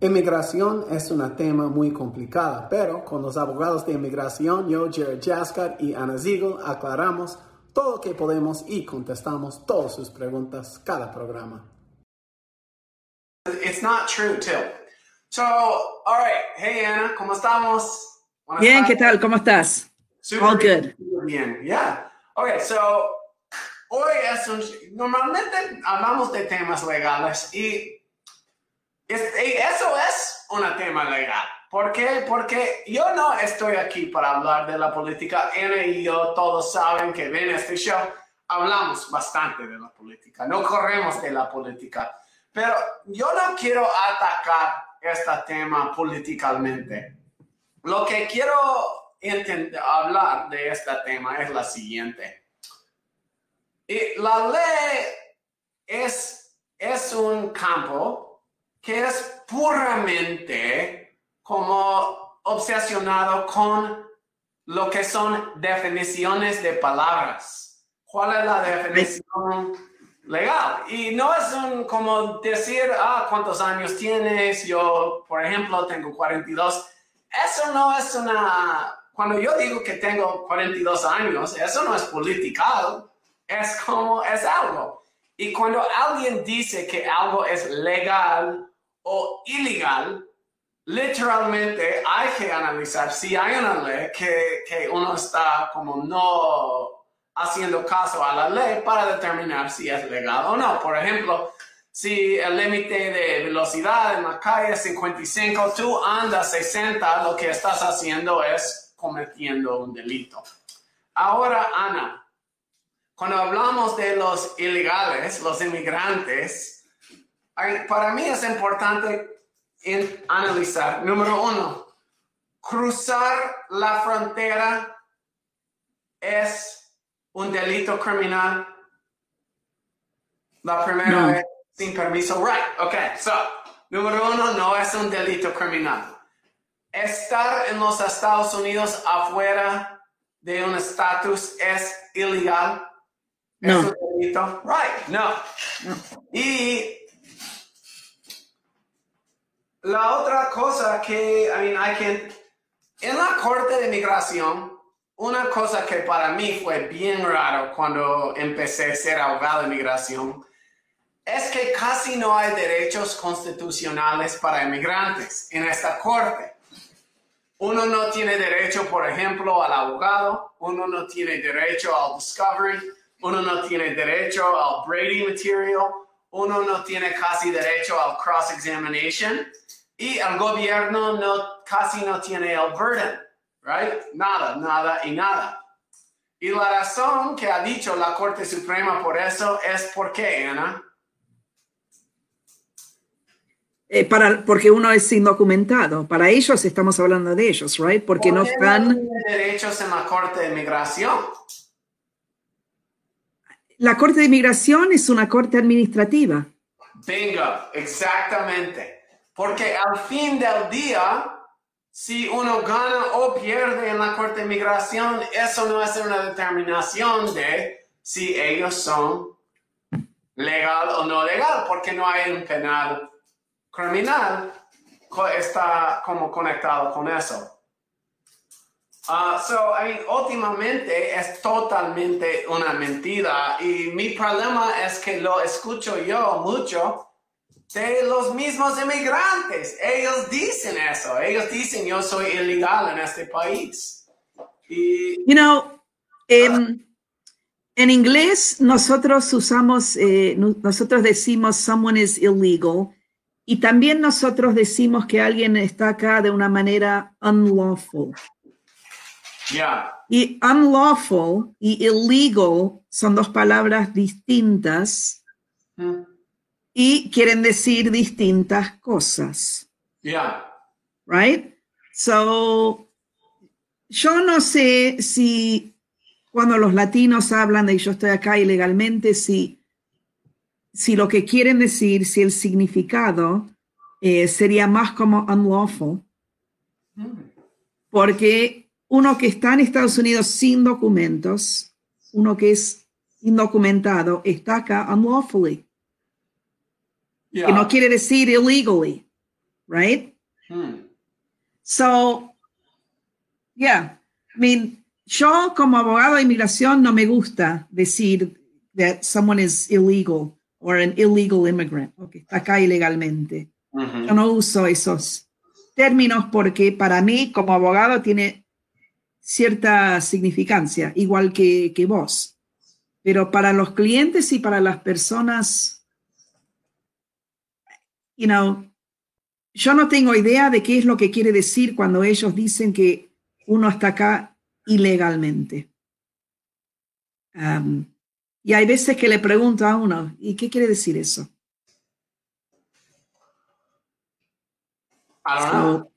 Inmigración es un tema muy complicado, pero con los abogados de inmigración, yo, Jared Jaskar y Ana Ziegel, aclaramos todo lo que podemos y contestamos todas sus preguntas cada programa. It's not true, too. So, all right. Hey, Ana, ¿cómo estamos? Buenas bien, ¿qué tal? ¿Cómo estás? Super All good. Bien, yeah. Okay, so, hoy es un... Normalmente hablamos de temas legales y eso es un tema legal. ¿Por qué? Porque yo no estoy aquí para hablar de la política. Ana y yo todos saben que ven este show, hablamos bastante de la política, no corremos de la política. Pero yo no quiero atacar este tema políticamente. Lo que quiero hablar de este tema es la siguiente. Y la ley es, es un campo que es puramente como obsesionado con lo que son definiciones de palabras. ¿Cuál es la definición legal? Y no es un, como decir, ah, ¿cuántos años tienes? Yo, por ejemplo, tengo 42. Eso no es una... Cuando yo digo que tengo 42 años, eso no es political, es como es algo. Y cuando alguien dice que algo es legal o ilegal, literalmente hay que analizar si hay una ley que, que uno está como no haciendo caso a la ley para determinar si es legal o no. Por ejemplo, si el límite de velocidad en la calle es 55, tú andas 60, lo que estás haciendo es cometiendo un delito. Ahora, Ana, cuando hablamos de los ilegales, los inmigrantes, para mí es importante analizar, número uno, cruzar la frontera es un delito criminal. La primera vez sin permiso, right, ok, so, número uno, no es un delito criminal. Estar en los Estados Unidos afuera de un estatus es ilegal. No. Es un delito, right, no. Y la otra cosa que, I mean, hay que, en la corte de migración, una cosa que para mí fue bien raro cuando empecé a ser abogado de migración, es que casi no hay derechos constitucionales para inmigrantes en esta corte. Uno no tiene derecho, por ejemplo, al abogado, uno no tiene derecho al discovery, uno no tiene derecho al Brady material, uno no tiene casi derecho al cross-examination y el gobierno no, casi no tiene el burden, right? Nada, nada y nada. Y la razón que ha dicho la Corte Suprema por eso es por qué, Ana. Eh, para, porque uno es indocumentado. Para ellos estamos hablando de ellos, right? Porque no están... No derechos en la Corte de Inmigración. La Corte de Inmigración es una corte administrativa. Bingo, exactamente. Porque al fin del día, si uno gana o pierde en la Corte de Inmigración, eso no es una determinación de si ellos son legal o no legal, porque no hay un penal criminal que está como conectado con eso. Uh, so, I mean, últimamente es totalmente una mentira y mi problema es que lo escucho yo mucho de los mismos inmigrantes. Ellos dicen eso. Ellos dicen yo soy ilegal en este país. Y, you know, um, en inglés nosotros usamos, eh, nosotros decimos someone is illegal y también nosotros decimos que alguien está acá de una manera unlawful. Yeah. Y unlawful y illegal son dos palabras distintas. Hmm y quieren decir distintas cosas. Yeah. Right? So, yo no sé si cuando los latinos hablan de yo estoy acá ilegalmente, si, si lo que quieren decir, si el significado eh, sería más como unlawful, porque uno que está en Estados Unidos sin documentos, uno que es indocumentado, está acá unlawfully que no quiere decir illegally. right? Hmm. So, yeah, I mean, yo como abogado de inmigración no me gusta decir that someone is illegal or an illegal immigrant, o que está acá ilegalmente. Yo no uso esos términos porque para mí como abogado tiene cierta significancia, igual que, que vos. Pero para los clientes y para las personas, you know, yo no tengo idea de qué es lo que quiere decir cuando ellos dicen que uno está acá ilegalmente. Um, y hay veces que le pregunto a uno, ¿y qué quiere decir eso? I don't know. So,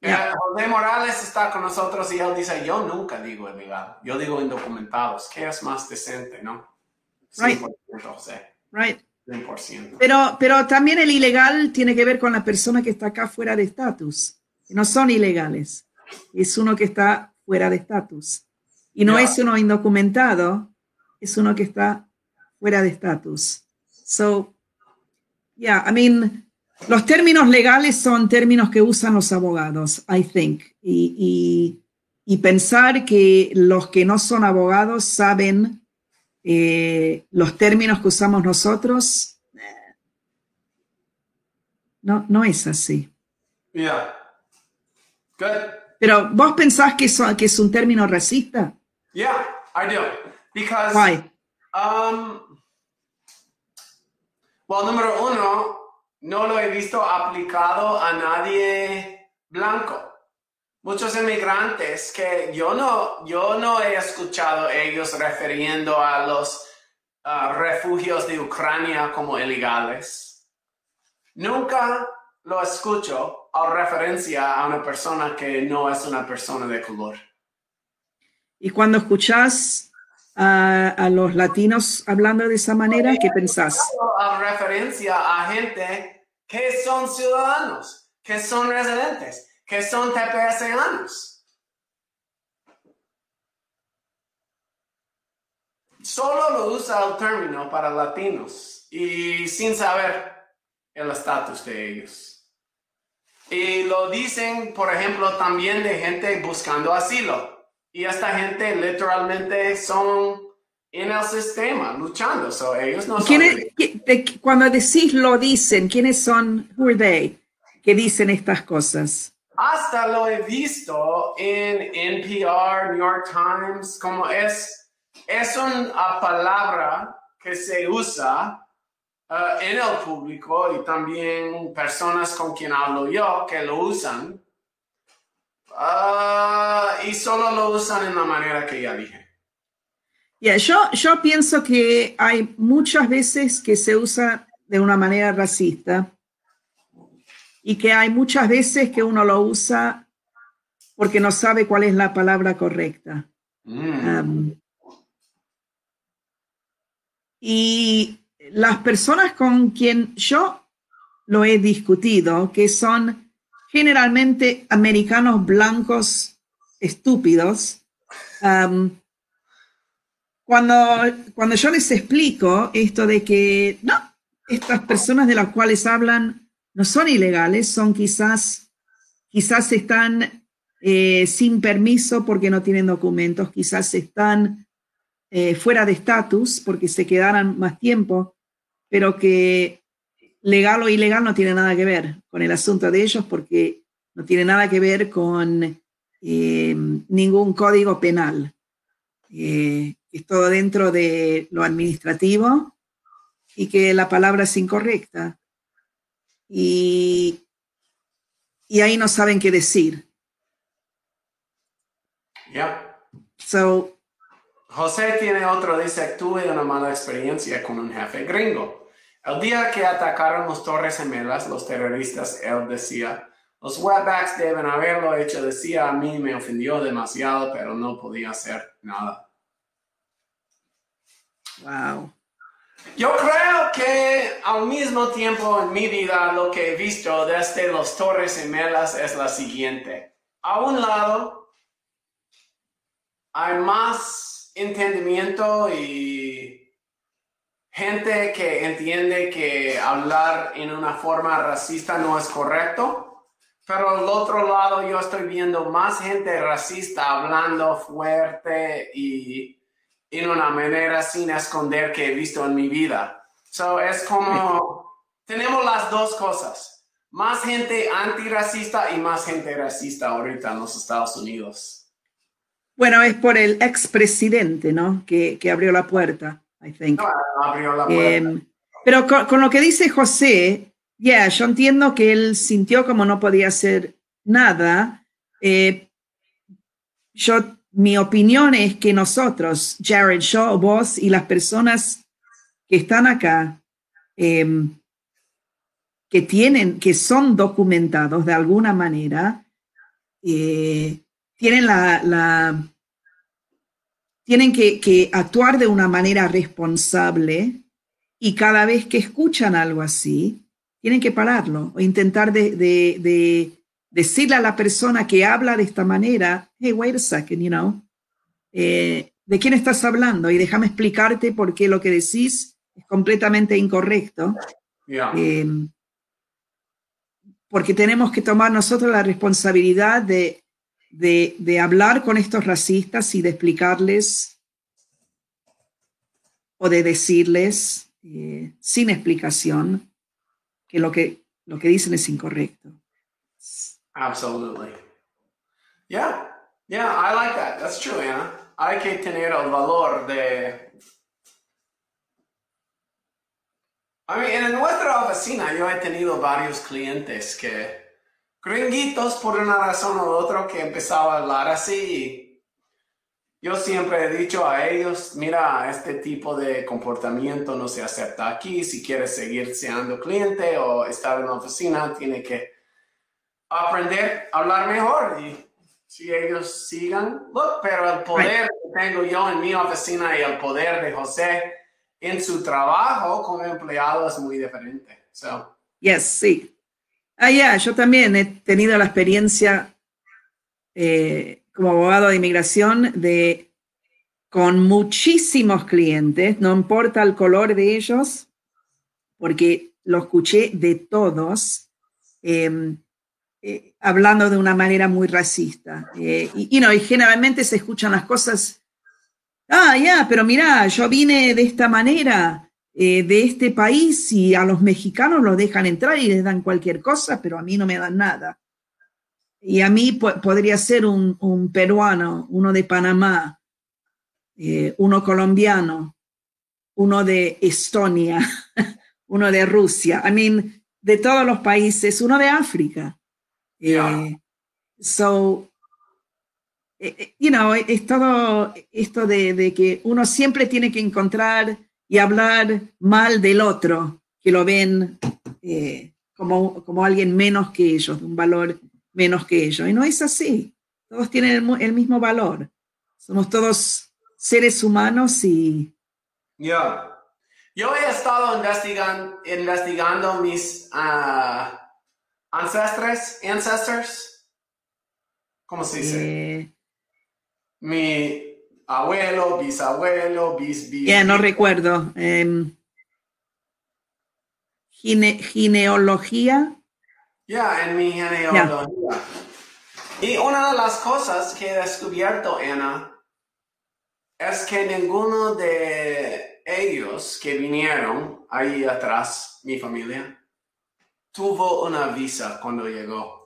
yeah. Eh, José Morales está con nosotros y él dice, yo nunca digo ilegal, yo digo indocumentados, que es más decente, ¿no? Right. 100%, José, right. 100%. Pero, pero también el ilegal tiene que ver con la persona que está acá fuera de estatus. No son ilegales. Es uno que está fuera de estatus. Y no es uno indocumentado, es uno que está fuera de estatus. So, yeah, I mean, los términos legales son términos que usan los abogados, I think. Y, y- y pensar que los que no son abogados saben eh, los términos que usamos nosotros, eh, no, no es así. Yeah. Good. Pero vos pensás que, eso- que es un término racista? Yeah, I do. Because, Why? um, well, número uno, no lo he visto aplicado a nadie blanco. Muchos inmigrantes que yo no, yo no he escuchado ellos refiriendo a los ah, refugios de Ucrania como ilegales. Nunca lo escucho a referencia a una persona que no es una persona de color. Y cuando escuchás a, a los latinos hablando de esa manera, ¿qué pensás? a referencia a gente que son ciudadanos, que son residentes, que son TPSanos. Solo lo usa el término para latinos y sin saber el estatus de ellos. Y lo dicen, por ejemplo, también de gente buscando asilo. Y esta gente literalmente son en el sistema luchando. So, ellos no son ¿Quiénes- qui- de- cuando decís lo dicen, ¿quiénes son, who are they, que dicen estas cosas? Hasta lo he visto en NPR, New York Times, como es, es una palabra que se usa uh, en el público y también personas con quien hablo yo que lo usan. Uh, y solo lo usan en la manera que ya dije. Yeah, yo, yo pienso que hay muchas veces que se usa de una manera racista y que hay muchas veces que uno lo usa porque no sabe cuál es la palabra correcta. Mm. Um, y las personas con quien yo lo he discutido, que son generalmente americanos blancos estúpidos, um, cuando, cuando yo les explico esto de que no, estas personas de las cuales hablan no son ilegales, son quizás, quizás están eh, sin permiso porque no tienen documentos, quizás están eh, fuera de estatus porque se quedaran más tiempo, pero que legal o ilegal no tiene nada que ver con el asunto de ellos porque no tiene nada que ver con eh, ningún código penal. Es todo dentro de lo administrativo y que la palabra es incorrecta. Y, y ahí no saben qué decir. Yeah. So, José tiene otro, dice, tuve una mala experiencia con un jefe gringo. El día que atacaron los Torres Gemelas, los terroristas, él decía, los wetbacks deben haberlo hecho, decía, a mí me ofendió demasiado, pero no podía hacer nada. wow. Yo creo que al mismo tiempo en mi vida lo que he visto desde los Torres Gemelas es la siguiente. A un lado hay más entendimiento y gente que entiende que hablar en una forma racista no es correcto, pero al otro lado yo estoy viendo más gente racista hablando fuerte y en una manera sin esconder que he visto en mi vida. So es como, tenemos las dos cosas. Más gente antirracista y más gente racista ahorita en los Estados Unidos. Bueno, es por el expresidente, ¿no? Que, que abrió la puerta. I think. Eh, pero con, lo que dice José, ya, yo entiendo que él sintió como no podía hacer nada. Eh, yo, mi opinión es que nosotros, Jared Shaw, vos y las personas que están acá, em, que tienen, que son documentados de alguna manera, eh, tienen la tienen que, actuar de una manera responsable y cada vez que escuchan algo así, tienen que pararlo o intentar de, decirle a la persona que habla de esta manera, hey, wait a second, you know, eh, ¿de quién estás hablando? Y déjame explicarte por qué lo que decís es completamente incorrecto. Em, porque tenemos que tomar nosotros la responsabilidad de de, hablar con estos racistas y de explicarles o de decirles eh, sin explicación que lo, que lo que dicen es incorrecto. Absolutely. Yeah, yeah, I like that. That's true, Anna. Hay que tener el valor de... I mean, en nuestra oficina yo he tenido varios clientes que gringuitos por una razón u otra que empezaba a hablar así. Yo siempre he dicho a ellos, mira, este tipo de comportamiento no se acepta aquí. Si quieres seguir siendo cliente o estar en la oficina, tiene que aprender a hablar mejor. Y si ellos sigan, pero el poder que tengo yo en mi oficina y el poder de José en su trabajo como empleado es muy diferente. So. Yes, sí. Ah, ya, yo también he tenido la experiencia eh, como abogado de inmigración de con muchísimos clientes, no importa el color de ellos, porque lo escuché de todos, em, eh, hablando de una manera muy racista. Eh, y, no, y generalmente se escuchan las cosas, ah, ya, pero mira, yo vine de esta manera, eh, de este país y a los mexicanos los dejan entrar y les dan cualquier cosa, pero a mí no me dan nada. Y a mí podría ser un, peruano, uno de Panamá, uno colombiano, uno de Estonia, uno de Rusia, I mean, de todos los países, uno de África. Eh, so, you know, es todo esto de, de, que uno siempre tiene que encontrar y hablar mal del otro, que lo ven eh, como, como alguien menos que ellos, de un valor menos que ellos. Y no es así. Todos tienen el, mismo valor. Somos todos seres humanos y... Yo, yo he estado investigando, investigando mis uh, ancestres, ancestors. ¿Cómo se dice? Eh, Mi abuelo, bisabuelo, bis, bis. Ya, no recuerdo. Genealogía. Ya, en mi genealogía. Y una de las cosas que he descubierto, Ana, es que ninguno de ellos que vinieron ahí atrás, mi familia, tuvo una visa cuando llegó.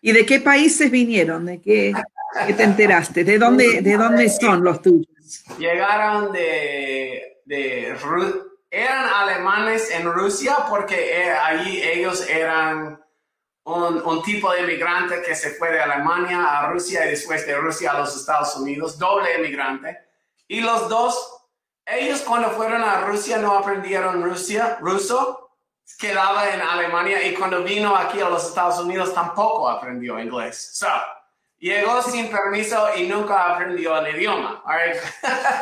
¿Y de qué países vinieron? ¿De qué? ¿Qué te enteraste? ¿De dónde, de dónde son los tuyos? Llegaron de, de eran alemanes en Rusia porque eh, allí ellos eran un, un, tipo de inmigrante que se fue de Alemania a Rusia y después de Rusia a los Estados Unidos, doble inmigrante. Y los dos, ellos cuando fueron a Rusia no aprendieron Rusia, ruso, quedaba en Alemania y cuando vino aquí a los Estados Unidos tampoco aprendió inglés. So, Llegó sin permiso y nunca aprendió el idioma.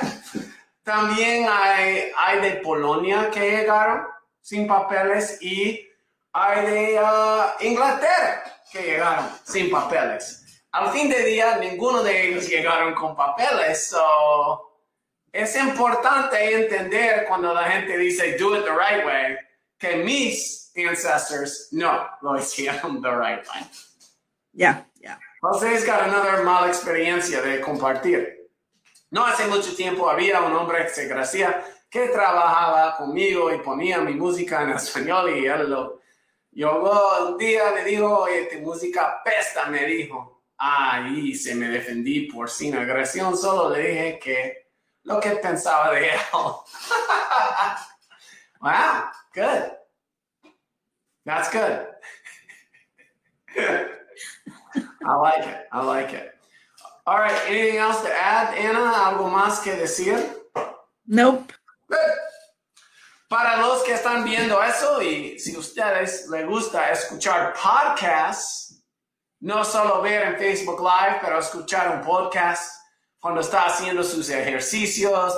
También hay, hay de Polonia que llegaron sin papeles y hay de uh, Inglaterra que llegaron sin papeles. Al fin de día, ninguno de ellos llegaron con papeles. es importante entender cuando la gente dice do it the right way, que mis ancestors no lo hicieron the right way. Ya, ya. José's got another mala experiencia de compartir. No hace mucho tiempo había un hombre que se gracia que trabajaba conmigo y ponía mi música en español y él lo llegó un día me dijo, oye, tu música pesta, me dijo. Ahí se me defendí por sin agresión, solo le dije que lo que pensaba de él. wow, good. That's good. I like it. I like it. All right. Anything else to add, Anna? ¿Algo más que decir? Nope. Good. Para los que están viendo eso y si ustedes les gusta escuchar podcasts, no solo ver en Facebook Live, pero escuchar un podcast cuando está haciendo sus ejercicios,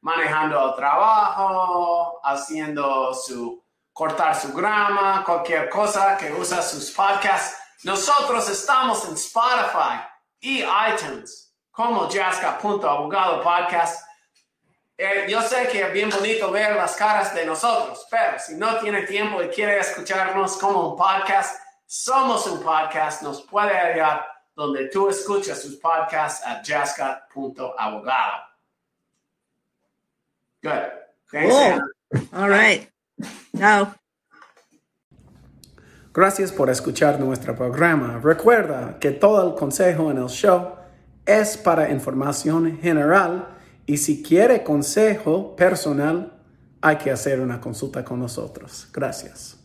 manejando el trabajo, haciendo su cortar su grama, cualquier cosa que usa sus podcasts. Nosotros estamos en Spotify y iTunes como Jaska.abogado Podcast. Eh, yo sé que es bien bonito ver las caras de nosotros, pero si no tiene tiempo y quiere escucharnos como un podcast, somos un podcast, nos puede hallar donde tú escuchas sus podcasts a jaska.abogado. Good. Thanks, all right. Chao. Gracias por escuchar nuestro programa. Recuerda que todo el consejo en el show es para información general y si quiere consejo personal hay que hacer una consulta con nosotros. Gracias.